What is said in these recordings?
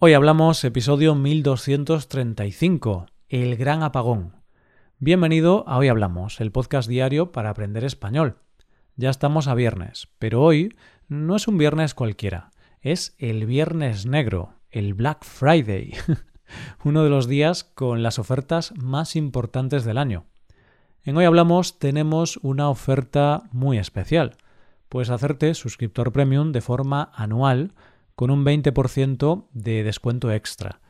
Hoy hablamos episodio 1235, El Gran Apagón. Bienvenido a Hoy Hablamos, el podcast diario para aprender español. Ya estamos a viernes, pero hoy no es un viernes cualquiera, es el viernes negro, el Black Friday, uno de los días con las ofertas más importantes del año. En Hoy Hablamos tenemos una oferta muy especial. Puedes hacerte suscriptor premium de forma anual con un 20% de descuento extra.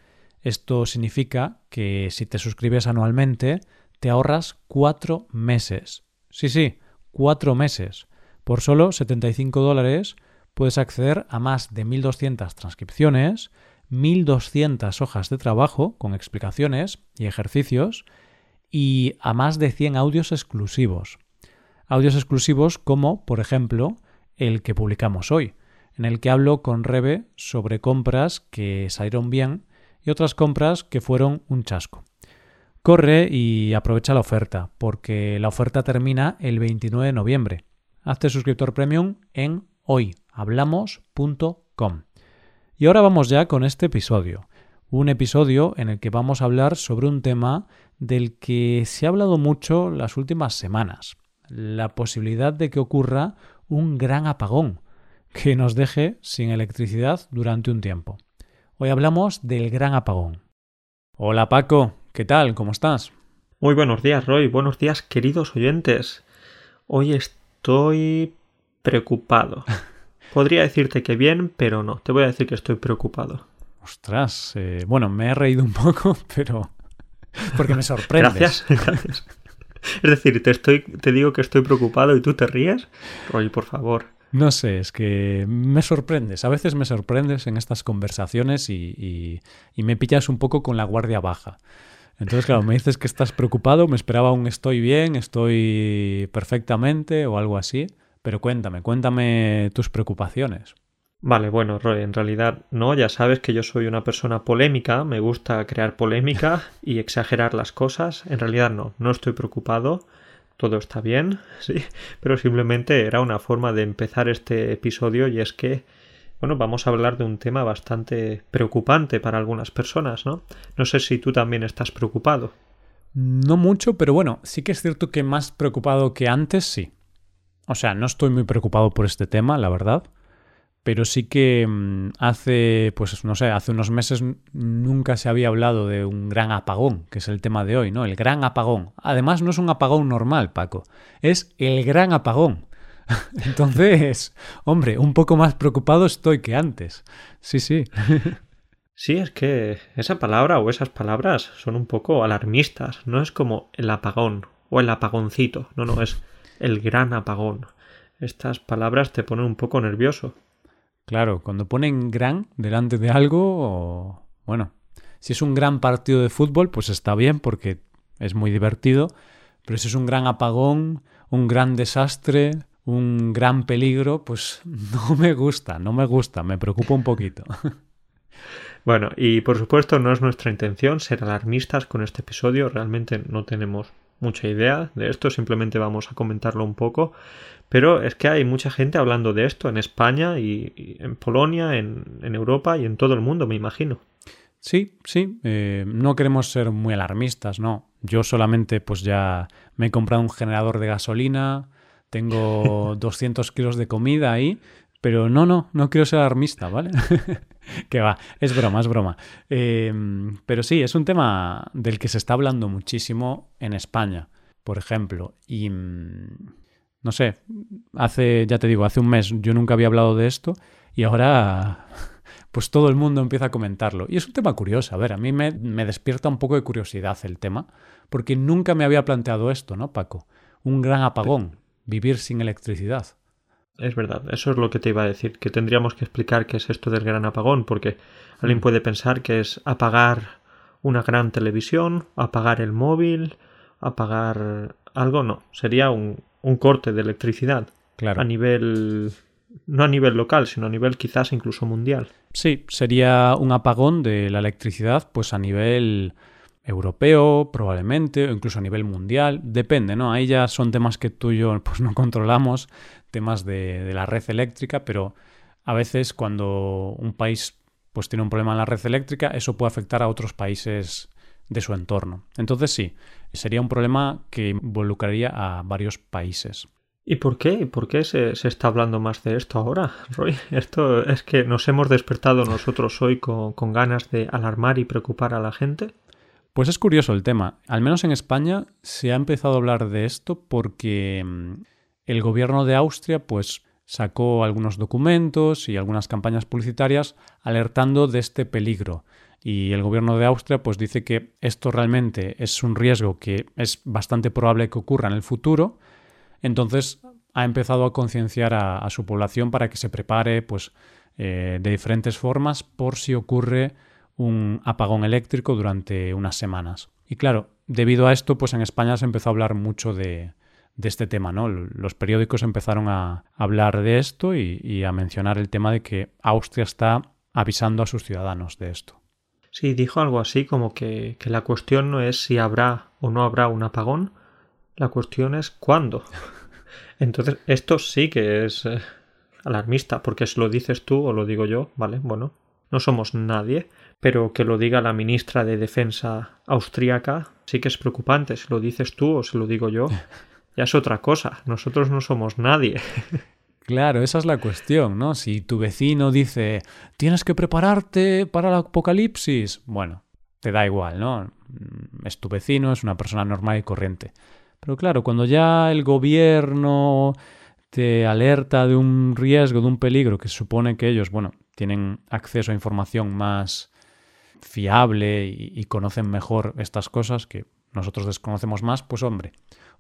Esto significa que si te suscribes anualmente, te ahorras cuatro meses. Sí, sí, cuatro meses. Por solo 75 dólares puedes acceder a más de 1.200 transcripciones, 1.200 hojas de trabajo con explicaciones y ejercicios y a más de 100 audios exclusivos. Audios exclusivos como, por ejemplo, el que publicamos hoy en el que hablo con Rebe sobre compras que salieron bien y otras compras que fueron un chasco. Corre y aprovecha la oferta, porque la oferta termina el 29 de noviembre. Hazte suscriptor premium en hoyhablamos.com. Y ahora vamos ya con este episodio. Un episodio en el que vamos a hablar sobre un tema del que se ha hablado mucho las últimas semanas. La posibilidad de que ocurra un gran apagón que nos deje sin electricidad durante un tiempo. Hoy hablamos del gran apagón. Hola Paco, ¿qué tal? ¿Cómo estás? Muy buenos días, Roy. Buenos días, queridos oyentes. Hoy estoy preocupado. Podría decirte que bien, pero no. Te voy a decir que estoy preocupado. Ostras, eh, bueno, me he reído un poco, pero porque me sorprendes. Gracias, gracias. Es decir, te estoy, te digo que estoy preocupado y tú te ríes. Roy, por favor. No sé, es que me sorprendes. A veces me sorprendes en estas conversaciones y, me pillas un poco con la guardia baja. Entonces, claro, me dices que estás preocupado, me esperaba un estoy bien, estoy perfectamente o algo así. Pero cuéntame, cuéntame tus preocupaciones. Vale, bueno, Roy, en realidad no, ya sabes que yo soy una persona polémica, me gusta crear polémica y exagerar las cosas. En realidad no, no estoy preocupado todo está bien, sí, pero simplemente era una forma de empezar este episodio y es que, bueno, vamos a hablar de un tema bastante preocupante para algunas personas, ¿no? No sé si tú también estás preocupado. No mucho, pero bueno, sí que es cierto que más preocupado que antes, sí. O sea, no estoy muy preocupado por este tema, la verdad pero sí que mm, hace, pues no sé, hace unos meses nunca se había hablado de un gran apagón, que es el tema de hoy, ¿no? El gran apagón. Además, no es un apagón normal, Paco, es el gran apagón. Entonces, hombre, un poco más preocupado estoy que antes. Sí, sí. Sí, es que esa palabra o esas palabras son un poco alarmistas. No es como el apagón o el apagoncito. No, no, es el gran apagón. Estas palabras te ponen un poco nervioso. Claro, cuando ponen gran delante de algo, bueno, si es un gran partido de fútbol, pues está bien porque es muy divertido, pero si es un gran apagón, un gran desastre, un gran peligro, pues no me gusta, no me gusta, me preocupa un poquito. Bueno, y por supuesto no es nuestra intención ser alarmistas con este episodio, realmente no tenemos mucha idea de esto, simplemente vamos a comentarlo un poco. Pero es que hay mucha gente hablando de esto en España y, en Polonia, en, Europa y en todo el mundo, me imagino. Sí, sí, eh, no queremos ser muy alarmistas, no. Yo solamente pues ya me he comprado un generador de gasolina, tengo 200 kilos de comida ahí, pero no, no, no quiero ser alarmista, ¿vale? que va, es broma, es broma. Eh, pero sí, es un tema del que se está hablando muchísimo en España, por ejemplo. Y mm, no sé, hace, ya te digo, hace un mes yo nunca había hablado de esto y ahora pues todo el mundo empieza a comentarlo. Y es un tema curioso, a ver, a mí me, me despierta un poco de curiosidad el tema, porque nunca me había planteado esto, ¿no, Paco? Un gran apagón, vivir sin electricidad. Es verdad, eso es lo que te iba a decir, que tendríamos que explicar qué es esto del gran apagón, porque alguien mm. puede pensar que es apagar una gran televisión, apagar el móvil, apagar algo, no, sería un, un corte de electricidad. Claro. A nivel. No a nivel local, sino a nivel quizás incluso mundial. Sí, sería un apagón de la electricidad, pues a nivel europeo, probablemente, o incluso a nivel mundial. Depende, ¿no? Ahí ya son temas que tú y yo pues, no controlamos, temas de, la red eléctrica, pero a veces cuando un país pues tiene un problema en la red eléctrica, eso puede afectar a otros países de su entorno. Entonces sí, sería un problema que involucraría a varios países. ¿Y por qué? ¿Por qué se, está hablando más de esto ahora, Roy? Esto es que nos hemos despertado nosotros hoy con, con ganas de alarmar y preocupar a la gente. Pues es curioso el tema. Al menos en España se ha empezado a hablar de esto porque mm, el gobierno de Austria pues sacó algunos documentos y algunas campañas publicitarias alertando de este peligro. Y el gobierno de Austria pues dice que esto realmente es un riesgo que es bastante probable que ocurra en el futuro. Entonces ha empezado a concienciar a, su población para que se prepare pues eh, de diferentes formas por si ocurre un apagón eléctrico durante unas semanas. Y claro, debido a esto, pues en España se empezó a hablar mucho de, de este tema, ¿no? Los periódicos empezaron a hablar de esto y, a mencionar el tema de que Austria está avisando a sus ciudadanos de esto. Sí, dijo algo así como que, que la cuestión no es si habrá o no habrá un apagón, la cuestión es cuándo. Entonces, esto sí que es eh, alarmista, porque si lo dices tú o lo digo yo, ¿vale? Bueno, no somos nadie, pero que lo diga la ministra de Defensa austríaca sí que es preocupante. Si lo dices tú o se lo digo yo, ya es otra cosa. Nosotros no somos nadie. Claro, esa es la cuestión, ¿no? Si tu vecino dice, tienes que prepararte para el apocalipsis, bueno, te da igual, ¿no? Es tu vecino, es una persona normal y corriente. Pero claro, cuando ya el gobierno te alerta de un riesgo, de un peligro, que supone que ellos, bueno, tienen acceso a información más fiable y, conocen mejor estas cosas que nosotros desconocemos más, pues hombre,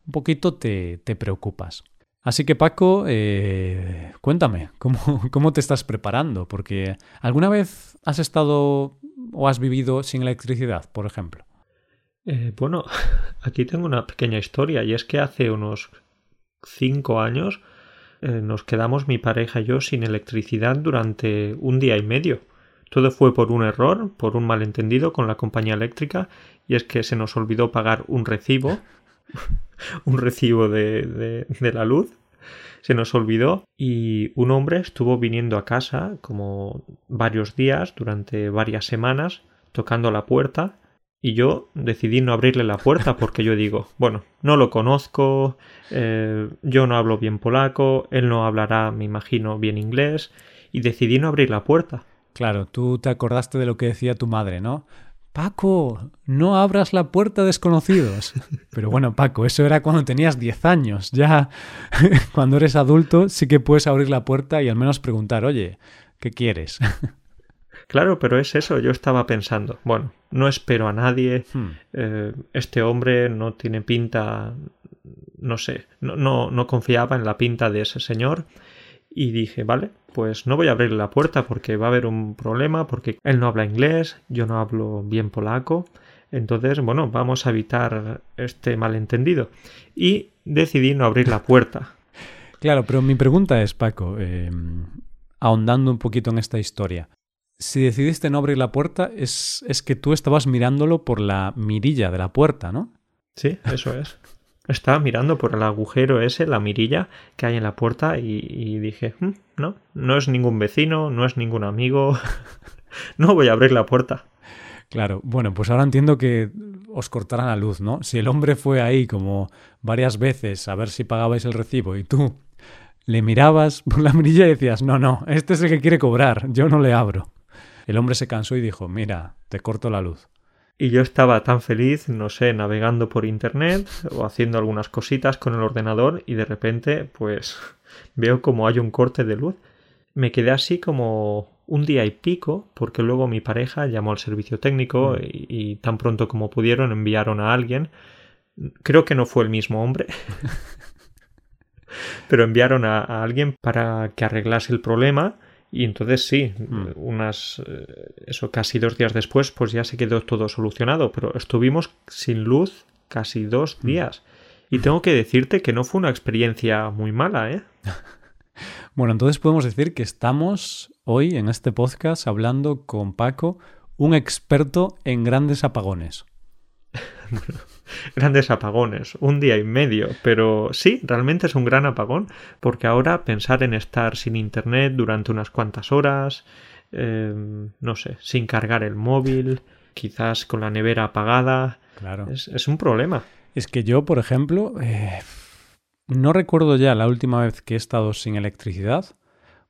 un poquito te, preocupas. Así que Paco, eh, cuéntame, ¿cómo, ¿cómo, te estás preparando? Porque ¿alguna vez has estado o has vivido sin electricidad, por ejemplo? Eh, bueno, aquí tengo una pequeña historia y es que hace unos cinco años eh, nos quedamos mi pareja y yo sin electricidad durante un día y medio. Todo fue por un error, por un malentendido con la compañía eléctrica y es que se nos olvidó pagar un recibo un recibo de, de, la luz se nos olvidó y un hombre estuvo viniendo a casa como varios días durante varias semanas tocando la puerta y yo decidí no abrirle la puerta porque yo digo, bueno, no lo conozco, eh, yo no hablo bien polaco, él no hablará, me imagino, bien inglés y decidí no abrir la puerta. Claro, tú te acordaste de lo que decía tu madre, ¿no? Paco, no abras la puerta a desconocidos. Pero bueno, Paco, eso era cuando tenías 10 años. Ya cuando eres adulto sí que puedes abrir la puerta y al menos preguntar, oye, ¿qué quieres? Claro, pero es eso, yo estaba pensando, bueno, no espero a nadie, hmm. eh, este hombre no tiene pinta, no sé, no, no, no confiaba en la pinta de ese señor y dije, vale, pues no voy a abrir la puerta porque va a haber un problema, porque él no habla inglés, yo no hablo bien polaco, entonces, bueno, vamos a evitar este malentendido. Y decidí no abrir la puerta. Claro, pero mi pregunta es, Paco, eh, ahondando un poquito en esta historia. Si decidiste no abrir la puerta, es, es que tú estabas mirándolo por la mirilla de la puerta, ¿no? Sí, eso es. Estaba mirando por el agujero ese, la mirilla que hay en la puerta y, dije, hmm, no, no es ningún vecino, no es ningún amigo, no voy a abrir la puerta. Claro, bueno, pues ahora entiendo que os cortaran la luz, ¿no? Si el hombre fue ahí como varias veces a ver si pagabais el recibo y tú le mirabas por la mirilla y decías, no, no, este es el que quiere cobrar, yo no le abro. El hombre se cansó y dijo, mira, te corto la luz. Y yo estaba tan feliz, no sé, navegando por internet o haciendo algunas cositas con el ordenador y de repente pues veo como hay un corte de luz. Me quedé así como un día y pico porque luego mi pareja llamó al servicio técnico mm. y, tan pronto como pudieron enviaron a alguien. Creo que no fue el mismo hombre. pero enviaron a alguien para que arreglase el problema y entonces sí, mm. unas eh, eso casi dos días después, pues ya se quedó todo solucionado. Pero estuvimos sin luz casi dos mm. días. Y tengo que decirte que no fue una experiencia muy mala, ¿eh? bueno, entonces podemos decir que estamos hoy en este podcast hablando con Paco, un experto en grandes apagones. grandes apagones, un día y medio, pero sí, realmente es un gran apagón, porque ahora pensar en estar sin internet durante unas cuantas horas, em, no sé, sin cargar el móvil, quizás con la nevera apagada. Claro. Es, un problema. Es que yo, por ejemplo, eh, no recuerdo ya la última vez que he estado sin electricidad,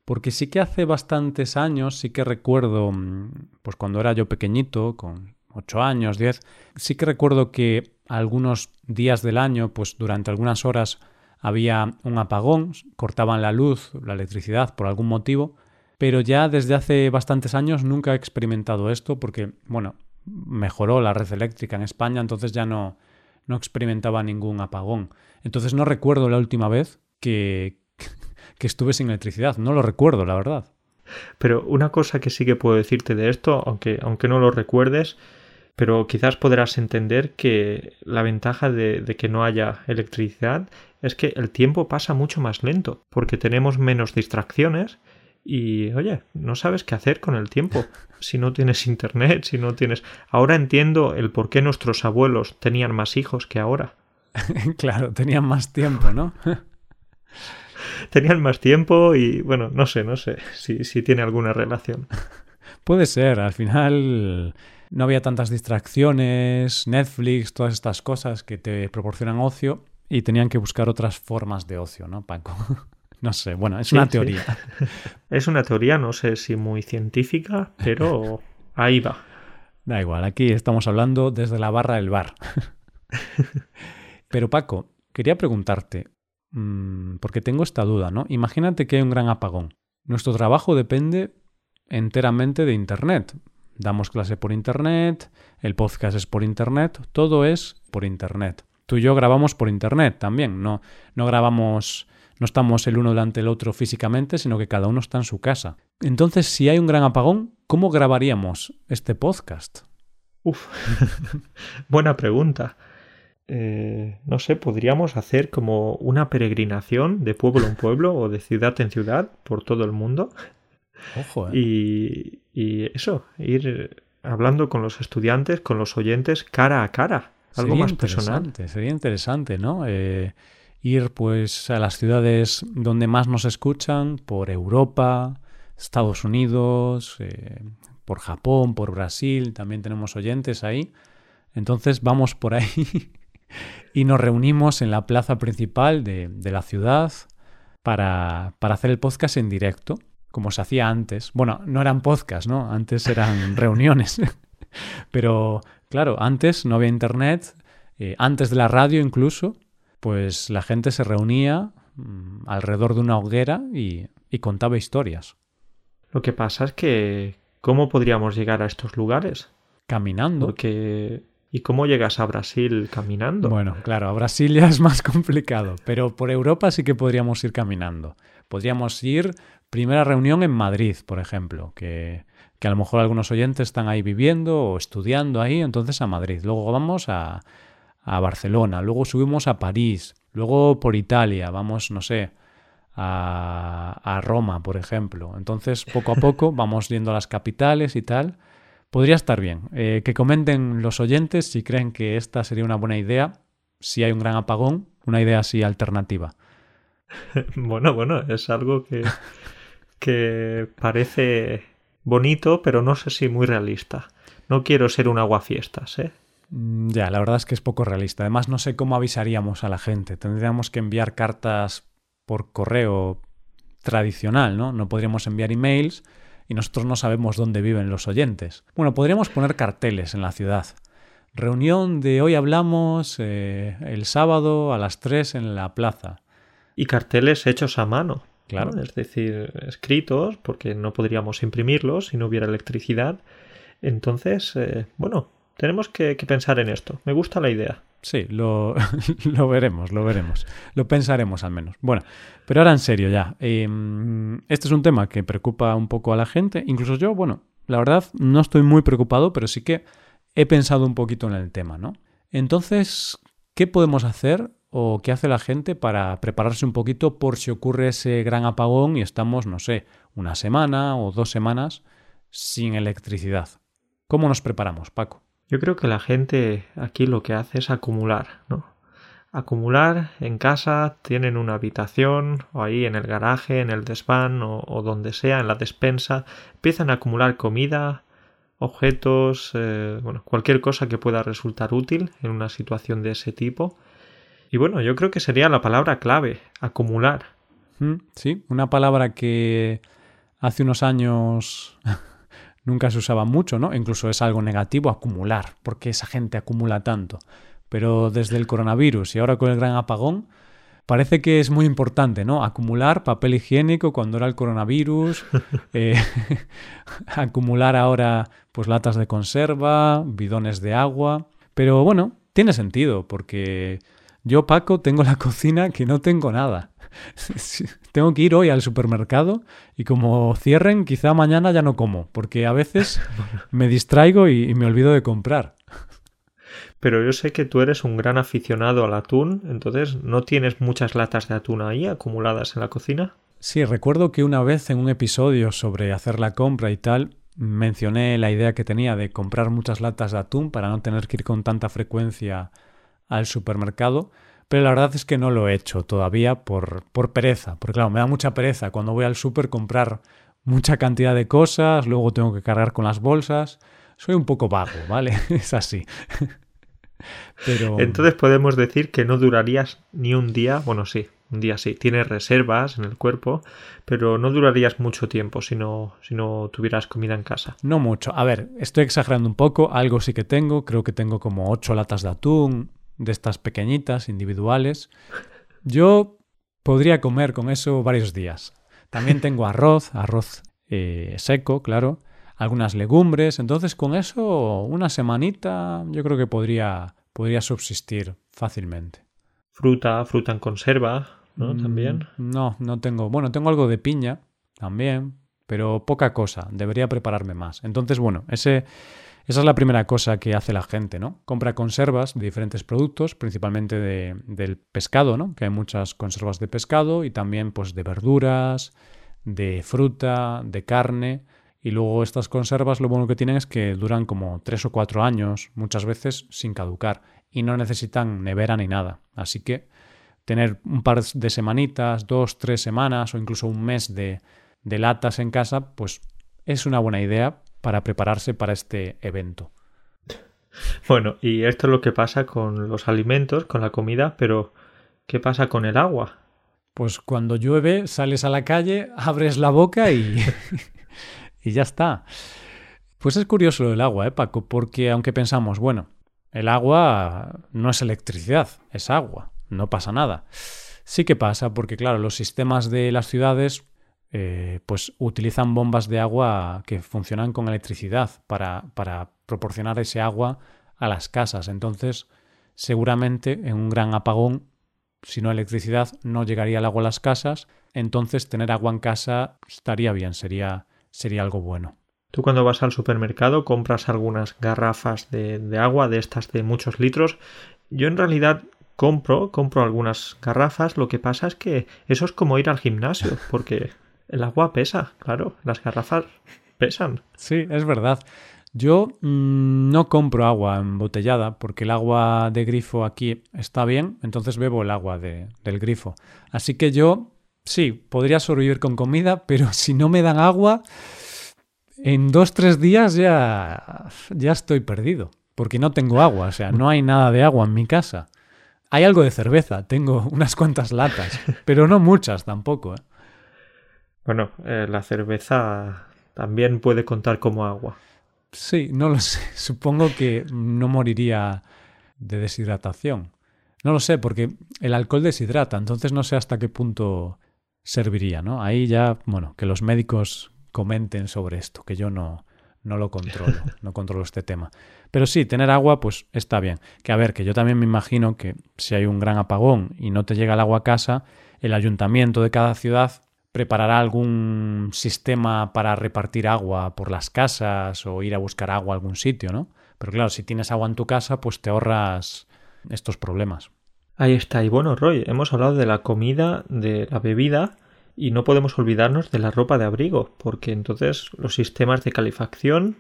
porque sí que hace bastantes años, sí que recuerdo, mm, pues cuando era yo pequeñito, con 8 años, 10, sí que recuerdo que algunos días del año, pues durante algunas horas había un apagón, cortaban la luz, la electricidad por algún motivo, pero ya desde hace bastantes años nunca he experimentado esto porque, bueno, mejoró la red eléctrica en España, entonces ya no, no experimentaba ningún apagón. Entonces no recuerdo la última vez que, que estuve sin electricidad, no lo recuerdo, la verdad. Pero una cosa que sí que puedo decirte de esto, aunque, aunque no lo recuerdes, pero quizás podrás entender que la ventaja de, de, que no haya electricidad es que el tiempo pasa mucho más lento, porque tenemos menos distracciones y, oye, no sabes qué hacer con el tiempo. Si no tienes internet, si no tienes... Ahora entiendo el por qué nuestros abuelos tenían más hijos que ahora. claro, tenían más tiempo, ¿no? tenían más tiempo y, bueno, no sé, no sé si, si tiene alguna relación. Puede ser, al final no había tantas distracciones, Netflix, todas estas cosas que te proporcionan ocio y tenían que buscar otras formas de ocio, ¿no, Paco? No sé, bueno, es una teoría. Es una teoría, no sé si muy científica, pero ahí va. Da igual, aquí estamos hablando desde la barra del bar. Pero Paco, quería preguntarte, mm, porque tengo esta duda, ¿no? Imagínate que hay un gran apagón. Nuestro trabajo depende enteramente de Internet. Damos clase por Internet, el podcast es por Internet, todo es por Internet. Tú y yo grabamos por Internet también, no, no grabamos no estamos el uno delante del otro físicamente, sino que cada uno está en su casa. Entonces, si hay un gran apagón, ¿cómo grabaríamos este podcast? Uf, buena pregunta. Eh, no sé, podríamos hacer como una peregrinación de pueblo en pueblo o de ciudad en ciudad por todo el mundo. Ojo, ¿eh? y, y, eso, ir hablando con los estudiantes, con los oyentes, cara a cara. Algo más personal. Sería interesante, ¿no? Eh, ir pues a las ciudades donde más nos escuchan, por Europa, Estados Unidos, eh, por Japón, por Brasil, también tenemos oyentes ahí. Entonces vamos por ahí y nos reunimos en la plaza principal de, de la ciudad para, para, hacer el podcast en directo, como se hacía antes. Bueno, no eran podcasts, ¿no? Antes eran reuniones. Pero claro, antes no había internet, eh, antes de la radio incluso, pues la gente se reunía mm, alrededor de una hoguera y, contaba historias. Lo que pasa es que, ¿cómo podríamos llegar a estos lugares? Caminando. Porque ¿Y cómo llegas a Brasil caminando? Bueno, claro, a Brasil ya es más complicado, pero por Europa sí que podríamos ir caminando. Podríamos ir, primera reunión en Madrid, por ejemplo, que, que a lo mejor algunos oyentes están ahí viviendo o estudiando ahí, entonces a Madrid. Luego vamos a, a Barcelona, luego subimos a París, luego por Italia, vamos, no sé, a, a Roma, por ejemplo. Entonces, poco a poco vamos yendo a las capitales y tal. Podría estar bien. Eh, que comenten los oyentes si creen que esta sería una buena idea, si hay un gran apagón, una idea así alternativa. Bueno, bueno, es algo que, que parece bonito, pero no sé si muy realista. No quiero ser un aguafiestas, ¿eh? Mm, ya, la verdad es que es poco realista. Además, no sé cómo avisaríamos a la gente. Tendríamos que enviar cartas por correo tradicional, ¿no? No podríamos enviar emails y nosotros no sabemos dónde viven los oyentes. Bueno, podríamos poner carteles en la ciudad. Reunión de hoy hablamos eh, el sábado a las 3 en la plaza. Y carteles hechos a mano. Claro. Es decir, escritos, porque no podríamos imprimirlos si no hubiera electricidad. Entonces, eh, bueno, tenemos que, pensar en esto. Me gusta la idea. Sí, lo, veremos, lo veremos. Lo pensaremos al menos. Bueno, pero ahora en serio ya. Em, este es un tema que preocupa un poco a la gente. Incluso yo, bueno, la verdad no estoy muy preocupado, pero sí que he pensado un poquito en el tema, ¿no? Entonces, ¿qué podemos hacer o qué hace la gente para prepararse un poquito por si ocurre ese gran apagón y estamos, no sé, una semana o dos semanas sin electricidad? ¿Cómo nos preparamos, Paco? Yo creo que la gente aquí lo que hace es acumular, ¿no? acumular en casa, tienen una habitación o ahí en el garaje, en el desván o, donde sea, en la despensa, empiezan a acumular comida, objetos, eh, bueno, cualquier cosa que pueda resultar útil en una situación de ese tipo. Y bueno, yo creo que sería la palabra clave, acumular. Mm, sí, una palabra que hace unos años nunca se usaba mucho, ¿no? Incluso es algo negativo acumular, porque esa gente acumula tanto. Pero desde el coronavirus y ahora con el gran apagón, parece que es muy importante, ¿no? Acumular papel higiénico cuando era el coronavirus, eh, acumular ahora pues latas de conserva, bidones de agua. Pero bueno, tiene sentido, porque yo, Paco, tengo la cocina que no tengo nada. tengo que ir hoy al supermercado y como cierren, quizá mañana ya no como, porque a veces me distraigo y, me olvido de comprar. Pero yo sé que tú eres un gran aficionado al atún, entonces ¿no tienes muchas latas de atún ahí acumuladas en la cocina? Sí, recuerdo que una vez en un episodio sobre hacer la compra y tal, mencioné la idea que tenía de comprar muchas latas de atún para no tener que ir con tanta frecuencia al supermercado, pero la verdad es que no lo he hecho todavía por, por pereza, porque claro, me da mucha pereza cuando voy al super comprar mucha cantidad de cosas, luego tengo que cargar con las bolsas. Soy un poco vago, ¿vale? es así. Pero... Entonces podemos decir que no durarías ni un día, bueno sí, un día sí, tienes reservas en el cuerpo, pero no durarías mucho tiempo si no, si no tuvieras comida en casa. No mucho. A ver, estoy exagerando un poco, algo sí que tengo, creo que tengo como ocho latas de atún, de estas pequeñitas, individuales. Yo podría comer con eso varios días. También tengo arroz, arroz eh, seco, claro, algunas legumbres. Entonces, con eso, una semanita, yo creo que podría, podría subsistir fácilmente. Fruta, fruta en conserva, ¿no? Mm, también. No, no tengo. Bueno, tengo algo de piña también, pero poca cosa. Debería prepararme más. Entonces, bueno, ese esa es la primera cosa que hace la gente, ¿no? Compra conservas de diferentes productos, principalmente de, del pescado, ¿no? Que hay muchas conservas de pescado y también pues de verduras, de fruta, de carne. Y luego estas conservas lo bueno que tienen es que duran como tres o cuatro años, muchas veces sin caducar, y no necesitan nevera ni nada. Así que tener un par de semanitas, dos, tres semanas o incluso un mes de, de latas en casa, pues es una buena idea para prepararse para este evento. Bueno, y esto es lo que pasa con los alimentos, con la comida, pero ¿qué pasa con el agua? Pues cuando llueve sales a la calle, abres la boca y, y ya está. Pues es curioso lo del agua, ¿eh, Paco? Porque aunque pensamos, bueno, el agua no es electricidad, es agua, no pasa nada. Sí que pasa, porque claro, los sistemas de las ciudades eh, pues utilizan bombas de agua que funcionan con electricidad para, para proporcionar ese agua a las casas. Entonces, seguramente en un gran apagón, si no electricidad, no llegaría el agua a las casas. Entonces, tener agua en casa estaría bien, sería, sería algo bueno. Tú cuando vas al supermercado compras algunas garrafas de, de, agua de estas de muchos litros. Yo en realidad compro, compro algunas garrafas. Lo que pasa es que eso es como ir al gimnasio, porque el agua pesa, claro, las garrafas pesan. Sí, es verdad. Yo mm, no compro agua embotellada porque el agua de grifo aquí está bien, entonces bebo el agua de, del grifo. Así que yo sí, podría sobrevivir con comida, pero si no me dan agua, en dos, tres días ya, ya estoy perdido, porque no tengo agua, o sea, no hay nada de agua en mi casa. Hay algo de cerveza, tengo unas cuantas latas, pero no muchas tampoco. ¿eh? Bueno, eh, la cerveza también puede contar como agua. Sí, no lo sé. Supongo que no moriría de deshidratación. No lo sé, porque el alcohol deshidrata, entonces no sé hasta qué punto serviría, ¿no? Ahí ya, bueno, que los médicos comenten sobre esto, que yo no, no lo controlo, no controlo este tema. Pero sí, tener agua, pues está bien. Que a ver, que yo también me imagino que si hay un gran apagón y no te llega el agua a casa, el ayuntamiento de cada ciudad preparará algún sistema para repartir agua por las casas o ir a buscar agua a algún sitio, ¿no? Pero claro, si tienes agua en tu casa, pues te ahorras estos problemas. Ahí está. Y bueno, Roy, hemos hablado de la comida, de la bebida y no podemos olvidarnos de la ropa de abrigo, porque entonces los sistemas de calefacción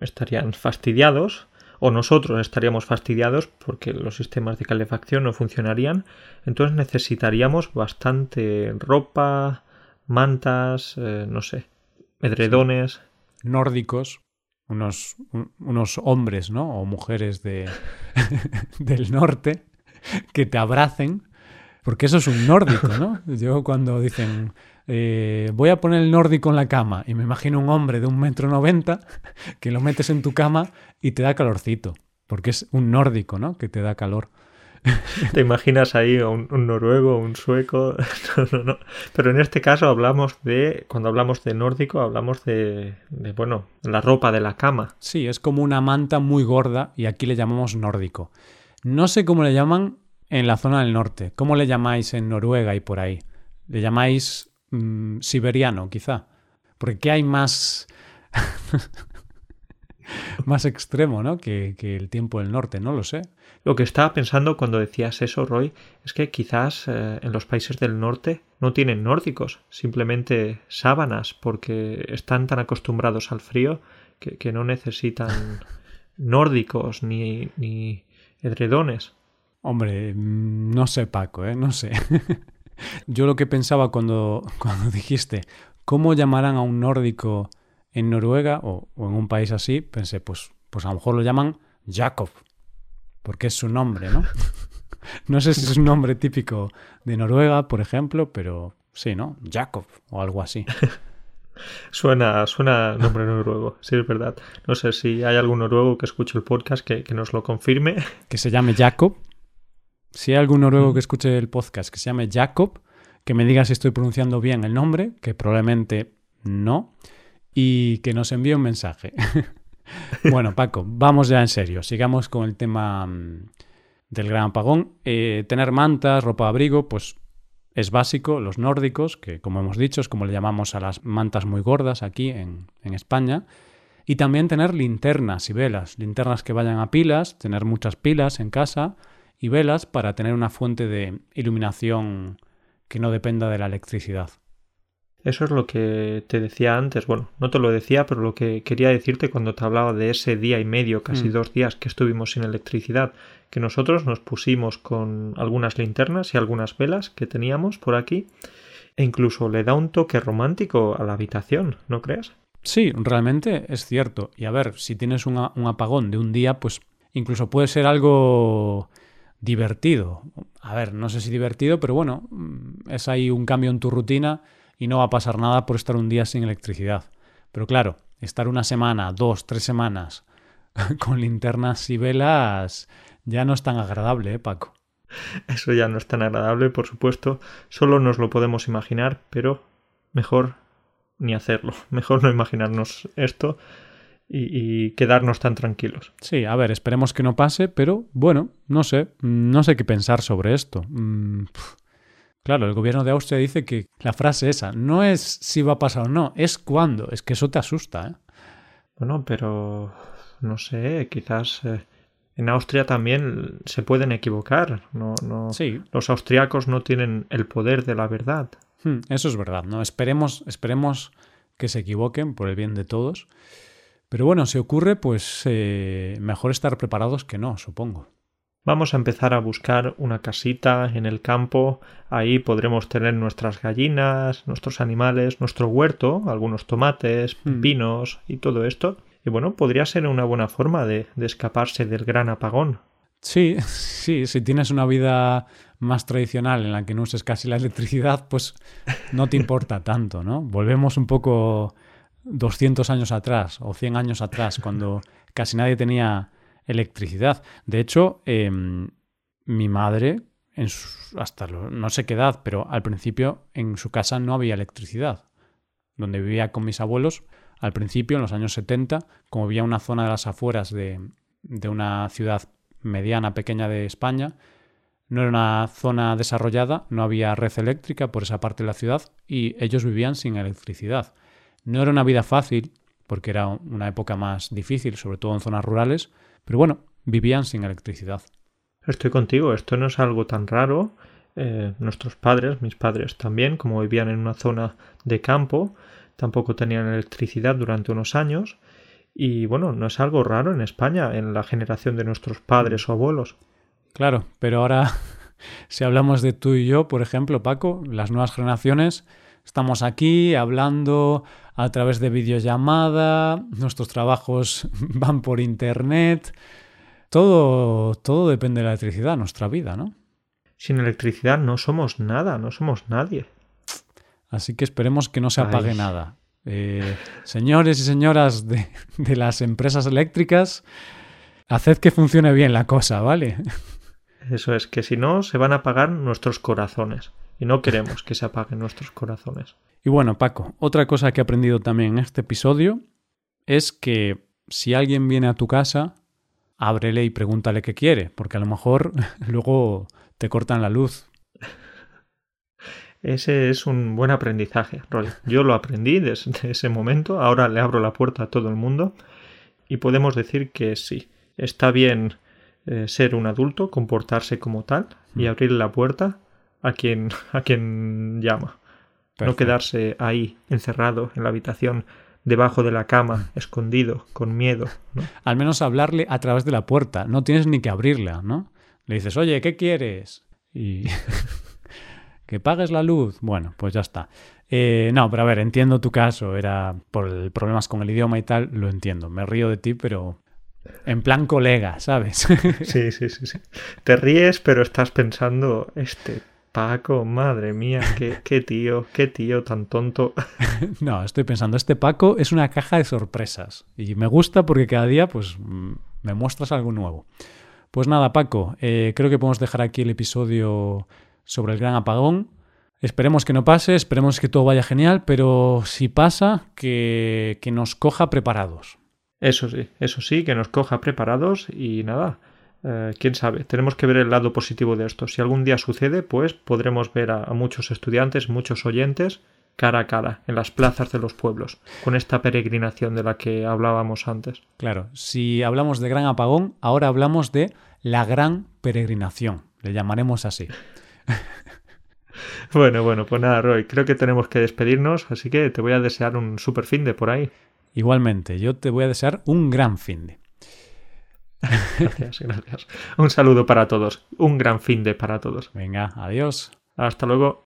estarían fastidiados o nosotros estaríamos fastidiados porque los sistemas de calefacción no funcionarían. Entonces necesitaríamos bastante ropa, mantas, eh, no sé, edredones. Nórdicos, unos, unos hombres, ¿no? O mujeres de, del norte que te abracen, porque eso es un nórdico, ¿no? Yo cuando dicen eh, voy a poner el nórdico en la cama y me imagino un hombre de un metro noventa que lo metes en tu cama y te da calorcito, porque es un nórdico, ¿no? Que te da calor. Te imaginas ahí un, un noruego, un sueco. No, no, no. Pero en este caso hablamos de, cuando hablamos de nórdico, hablamos de, bueno, la ropa de la cama. Sí, es como una manta muy gorda y aquí le llamamos nórdico. No sé cómo le llaman en la zona del norte. ¿Cómo le llamáis en Noruega y por ahí? ¿Le llamáis mm, siberiano, quizá? Porque ¿qué hay más... más extremo, ¿no? Que, que, el tiempo del norte, no lo sé. Lo que estaba pensando cuando decías eso, Roy, es que quizás eh, en los países del norte no tienen nórdicos, simplemente sábanas, porque están tan acostumbrados al frío que, que no necesitan nórdicos ni, ni edredones. Hombre, mm, no sé, Paco, ¿eh? No sé. Yo lo que pensaba cuando, cuando dijiste, ¿cómo llamarán a un nórdico en Noruega o, o, en un país así? Pensé, pues, pues a lo mejor lo llaman Jacob, porque es su nombre, ¿no? no sé si es un nombre típico de Noruega, por ejemplo, pero sí, ¿no? Jacob o algo así. Suena, suena nombre noruego, sí, es verdad. No sé si hay algún noruego que escuche el podcast que, que nos lo confirme. Que se llame Jacob. Si hay algún noruego que escuche el podcast que se llame Jacob, que me diga si estoy pronunciando bien el nombre, que probablemente no, y que nos envíe un mensaje. bueno, Paco, vamos ya en serio. Sigamos con el tema mm, del gran apagón. Eh, tener mantas, ropa abrigo, pues es básico. Los nórdicos, que como hemos dicho, es como le llamamos a las mantas muy gordas aquí en, en España. Y también tener linternas y velas. Linternas que vayan a pilas, tener muchas pilas en casa y velas para tener una fuente de iluminación que no dependa de la electricidad. Eso es lo que te decía antes. Bueno, no te lo decía, pero lo que quería decirte cuando te hablaba de ese día y medio, casi mm. dos días que estuvimos sin electricidad, que nosotros nos pusimos con algunas linternas y algunas velas que teníamos por aquí, e incluso le da un toque romántico a la habitación, ¿no crees? Sí, realmente es cierto. Y a ver, si tienes un apagón de un día, pues incluso puede ser algo divertido. A ver, no sé si divertido, pero bueno, mm, es ahí un cambio en tu rutina y no va a pasar nada por estar un día sin electricidad. Pero claro, estar una semana, dos, tres semanas con linternas y velas ya no es tan agradable, ¿eh, Paco? Eso ya no es tan agradable, por supuesto. Solo nos lo podemos imaginar, pero mejor ni hacerlo. Mejor no imaginarnos esto y, y, quedarnos tan tranquilos. Sí, a ver, esperemos que no pase, pero bueno, no sé, no sé qué pensar sobre esto. Mm, claro, el gobierno de Austria dice que la frase esa no es si va a pasar o no, es cuándo. Es que eso te asusta, ¿eh? Bueno, pero no sé, quizás eh, en Austria también se pueden equivocar. No, no, sí. Los austriacos no tienen el poder de la verdad. Hmm, eso es verdad, ¿no? Esperemos, esperemos que se equivoquen por el bien de todos. Pero bueno, si ocurre, pues eh, mejor estar preparados que no, supongo. Vamos a empezar a buscar una casita en el campo. Ahí podremos tener nuestras gallinas, nuestros animales, nuestro huerto, algunos tomates, pepinos mm. y todo esto. Y bueno, podría ser una buena forma de, de escaparse del gran apagón. Sí, sí, si tienes una vida más tradicional en la que no uses casi la electricidad, pues no te importa tanto, ¿no? Volvemos un poco 200 años atrás o 100 años atrás, cuando casi nadie tenía electricidad. De hecho, eh, mi madre, en su, hasta no sé qué edad, pero al principio en su casa no había electricidad. Donde vivía con mis abuelos, al principio, en los años 70, como vivía una zona de las afueras de, de una ciudad mediana, pequeña de España, no era una zona desarrollada, no había red eléctrica por esa parte de la ciudad y ellos vivían sin electricidad. No era una vida fácil, porque era una época más difícil, sobre todo en zonas rurales, pero bueno, vivían sin electricidad. Estoy contigo, esto no es algo tan raro. Eh, nuestros padres, mis padres también, como vivían en una zona de campo, tampoco tenían electricidad durante unos años Y bueno, no es algo raro en España, en la generación de nuestros padres o abuelos. Claro, pero ahora, si hablamos de tú y yo, por ejemplo, Paco, las nuevas generaciones, estamos aquí hablando a través de videollamada, nuestros trabajos van por internet, todo, todo depende de la electricidad, nuestra vida, ¿no? Sin electricidad no somos nada, no somos nadie. Así que esperemos que no se apague nada. Eh, señores y señoras de, de las empresas eléctricas, haced que funcione bien la cosa, ¿vale? Eso es, que si no, se van a apagar nuestros corazones. Y no queremos que se apaguen nuestros corazones. Y bueno, Paco, otra cosa que he aprendido también en este episodio es que si alguien viene a tu casa, ábrele y pregúntale qué quiere, porque a lo mejor luego te cortan la luz. Ese es un buen aprendizaje, Roy. Yo lo aprendí desde ese momento, ahora le abro la puerta a todo el mundo y podemos decir que sí, está bien eh, ser un adulto, comportarse como tal y mm. abrir la puerta a quien, a quien llama. No quedarse ahí, encerrado en la habitación, debajo de la cama, escondido, con miedo. Al menos hablarle a través de la puerta, no tienes ni que abrirla, ¿no? Le dices, oye, ¿qué quieres? Y que pagues la luz. Bueno, pues ya está. Eh, no, pero a ver, entiendo tu caso, era por problemas con el idioma y tal, lo entiendo. Me río de ti, pero en plan colega, ¿sabes? sí, sí, sí, sí. Te ríes, pero estás pensando, este Paco, madre mía, qué, qué tío, qué tío tan tonto. no, estoy pensando, este Paco es una caja de sorpresas y me gusta porque cada día pues me muestras algo nuevo. Pues nada, Paco, eh, creo que podemos dejar aquí el episodio sobre el gran apagón. Esperemos que no pase, esperemos que todo vaya genial, pero si pasa, que, que nos coja preparados. Eso sí, eso sí, que nos coja preparados y nada, eh, quién sabe, tenemos que ver el lado positivo de esto. Si algún día sucede, pues podremos ver a, muchos estudiantes, muchos oyentes, cara a cara, en las plazas de los pueblos, con esta peregrinación de la que hablábamos antes. Claro, si hablamos de gran apagón, ahora hablamos de la gran peregrinación, le llamaremos así. bueno, bueno, pues nada, Roy, creo que tenemos que despedirnos, así que te voy a desear un super fin de por ahí. Igualmente, yo te voy a desear un gran fin de. Gracias, gracias. Un saludo para todos. Un gran fin de para todos. Venga, adiós. Hasta luego.